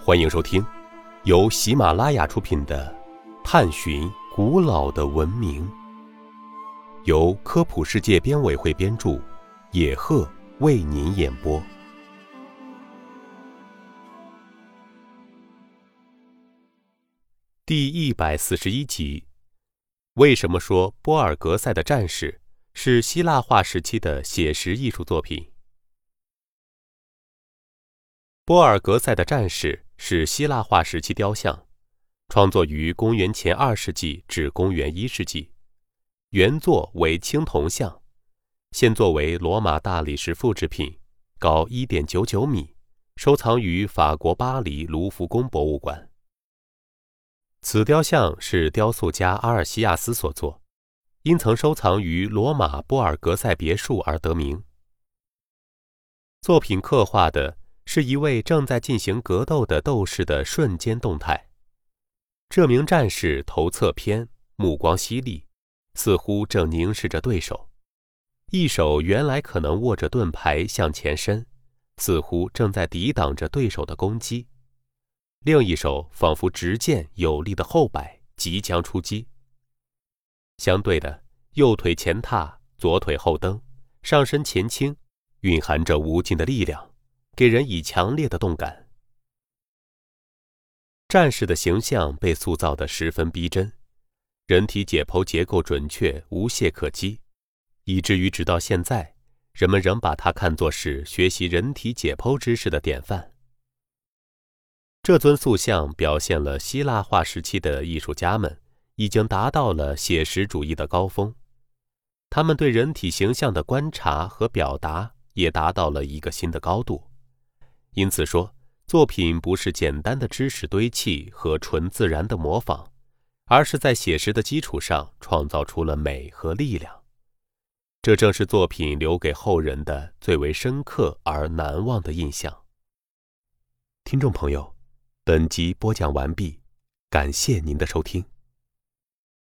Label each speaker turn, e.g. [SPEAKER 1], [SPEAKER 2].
[SPEAKER 1] 欢迎收听由喜马拉雅出品的《探寻古老的文明》，由科普世界编委会编著，野鹤为您演播。第一百四十一集：为什么说波尔格塞的战士是希腊化时期的写实艺术作品？波尔格塞的战士是希腊化时期雕像，创作于公元前二世纪至公元一世纪，原作为青铜像，现作为罗马大理石复制品，高一点九九米，收藏于法国巴黎卢浮宫博物馆。此雕像是雕塑家阿尔西亚斯所作，因曾收藏于罗马波尔格塞别墅而得名。作品刻画的。是一位正在进行格斗的斗士的瞬间动态。这名战士头侧偏，目光犀利，似乎正凝视着对手，一手原来可能握着盾牌向前伸，似乎正在抵挡着对手的攻击；另一手仿佛执剑有力的后摆，即将出击。相对的，右腿前踏，左腿后蹬，上身前倾，蕴含着无尽的力量。给人以强烈的动感。战士的形象被塑造得十分逼真，人体解剖结构准确，无懈可击，以至于直到现在，人们仍把它看作是学习人体解剖知识的典范。这尊塑像表现了希腊化时期的艺术家们已经达到了写实主义的高峰，他们对人体形象的观察和表达也达到了一个新的高度。因此说，作品不是简单的知识堆砌和纯自然的模仿，而是在写实的基础上创造出了美和力量。这正是作品留给后人的最为深刻而难忘的印象。听众朋友，本集播讲完毕，感谢您的收听。